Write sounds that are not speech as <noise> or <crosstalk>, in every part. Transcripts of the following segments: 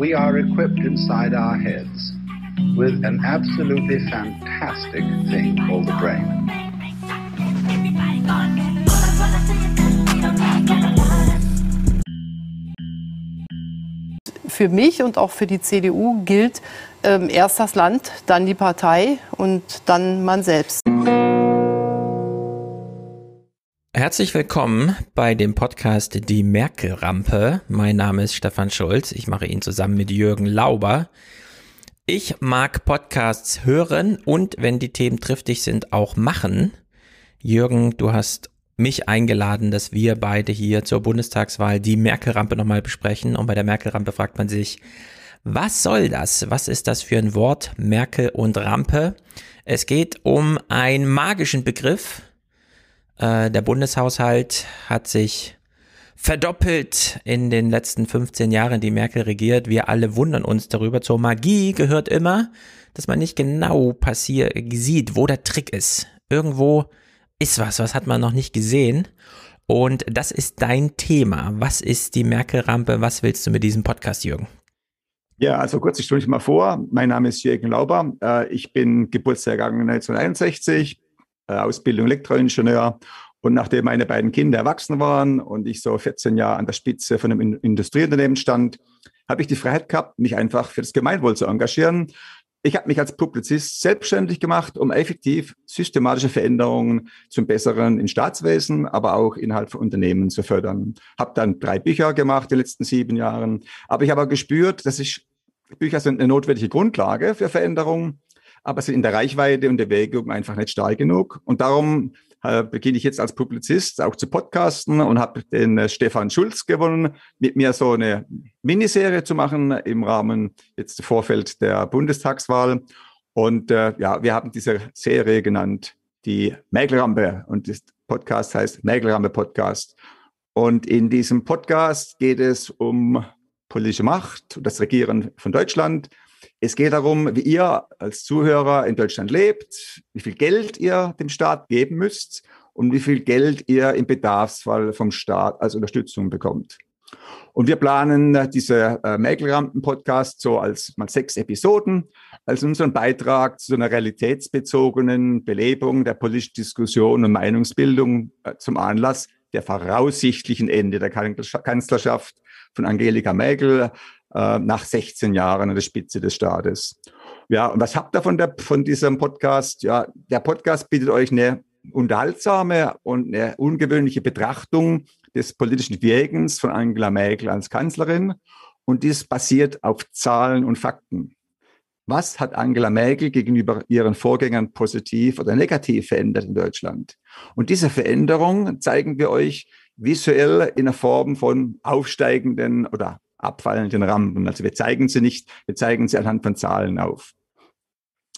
we are equipped inside our heads with an absolutely fantastic thing called the brain. Für mich und auch für die CDU gilt ähm, erst das Land, dann die Partei und dann man selbst. Herzlich willkommen bei dem Podcast Die Merkel-Rampe. Mein Name ist Stefan Schulz. Ich mache ihn zusammen mit Jürgen Lauber. Ich mag Podcasts hören und, wenn die Themen triftig sind, auch machen. Jürgen, du hast mich eingeladen, dass wir beide hier zur Bundestagswahl die Merkel-Rampe nochmal besprechen. Und bei der Merkel-Rampe fragt man sich, was soll das? Was ist das für ein Wort? Merkel und Rampe. Es geht um einen magischen Begriff, äh, der Bundeshaushalt hat sich verdoppelt in den letzten 15 Jahren, die Merkel regiert. Wir alle wundern uns darüber. Zur Magie gehört immer, dass man nicht genau sieht, wo der Trick ist. Irgendwo ist was, was hat man noch nicht gesehen. Und das ist dein Thema. Was ist die Merkel-Rampe? Was willst du mit diesem Podcast, Jürgen? Ja, also kurz, ich stelle mich mal vor. Mein Name ist Jürgen Lauber. Äh, ich bin Geburtsjahrgang 1961, äh, Ausbildung Elektroingenieur. Und nachdem meine beiden Kinder erwachsen waren und ich so 14 Jahre an der Spitze von einem Industrieunternehmen stand, habe ich die Freiheit gehabt, mich einfach für das Gemeinwohl zu engagieren. Ich habe mich als Publizist selbstständig gemacht, um effektiv systematische Veränderungen zum Besseren in Staatswesen, aber auch innerhalb von Unternehmen zu fördern. Habe dann drei Bücher gemacht in den letzten sieben Jahren. Aber ich habe gespürt, dass ich Bücher sind eine notwendige Grundlage für Veränderungen aber sind in der Reichweite und der Wägung einfach nicht stark genug. Und darum äh, beginne ich jetzt als Publizist auch zu podcasten und habe den äh, Stefan Schulz gewonnen, mit mir so eine Miniserie zu machen im Rahmen jetzt Vorfeld der Bundestagswahl. Und äh, ja, wir haben diese Serie genannt die Mägelrampe und das Podcast heißt Mägelrampe Podcast. Und in diesem Podcast geht es um politische Macht und das Regieren von Deutschland. Es geht darum, wie ihr als Zuhörer in Deutschland lebt, wie viel Geld ihr dem Staat geben müsst und wie viel Geld ihr im Bedarfsfall vom Staat als Unterstützung bekommt. Und wir planen diese äh, Mäkelrampen-Podcast so als mal sechs Episoden, als unseren Beitrag zu einer realitätsbezogenen Belebung der politischen Diskussion und Meinungsbildung äh, zum Anlass der voraussichtlichen Ende der Kanzlerschaft von Angelika Merkel äh, nach 16 Jahren an der Spitze des Staates. Ja, und was habt ihr von, der, von diesem Podcast? Ja, der Podcast bietet euch eine unterhaltsame und eine ungewöhnliche Betrachtung des politischen Wirkens von Angela Merkel als Kanzlerin. Und dies basiert auf Zahlen und Fakten. Was hat Angela Merkel gegenüber ihren Vorgängern positiv oder negativ verändert in Deutschland? Und diese Veränderung zeigen wir euch visuell in der Form von aufsteigenden oder abfallenden Rampen. Also wir zeigen sie nicht, wir zeigen sie anhand von Zahlen auf.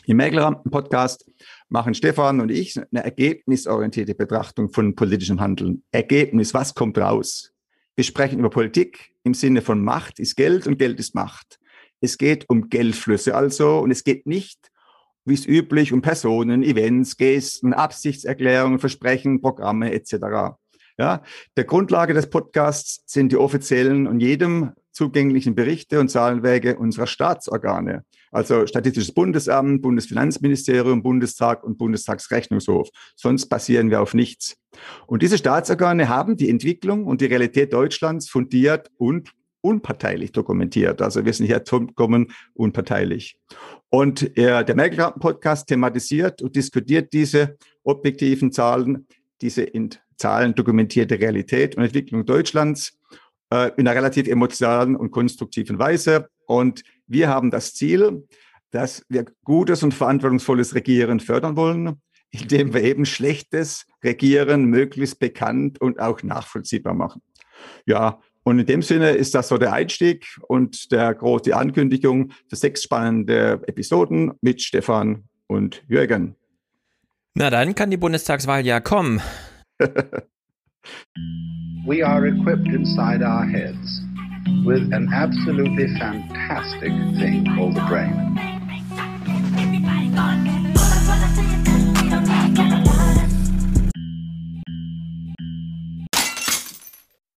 Im Mäkelrampen-Podcast machen Stefan und ich eine ergebnisorientierte Betrachtung von politischem Handeln. Ergebnis, was kommt raus? Wir sprechen über Politik im Sinne von Macht ist Geld und Geld ist Macht. Es geht um Geldflüsse also und es geht nicht, wie es üblich, um Personen, Events, Gesten, Absichtserklärungen, Versprechen, Programme etc. Ja, der Grundlage des Podcasts sind die offiziellen und jedem zugänglichen Berichte und Zahlenwege unserer Staatsorgane, also Statistisches Bundesamt, Bundesfinanzministerium, Bundestag und Bundestagsrechnungshof. Sonst basieren wir auf nichts. Und diese Staatsorgane haben die Entwicklung und die Realität Deutschlands fundiert und unparteilich dokumentiert. Also wir sind hier vollkommen unparteilich. Und äh, der Merkel-Podcast thematisiert und diskutiert diese objektiven Zahlen, diese in Zahlen dokumentierte Realität und Entwicklung Deutschlands äh, in einer relativ emotionalen und konstruktiven Weise. Und wir haben das Ziel, dass wir gutes und verantwortungsvolles Regieren fördern wollen, indem wir eben schlechtes Regieren möglichst bekannt und auch nachvollziehbar machen. Ja, und in dem Sinne ist das so der Einstieg und der große Ankündigung für sechs spannende Episoden mit Stefan und Jürgen. Na dann kann die Bundestagswahl ja kommen. <laughs> we are equipped inside our heads with an absolutely fantastic thing called the brain.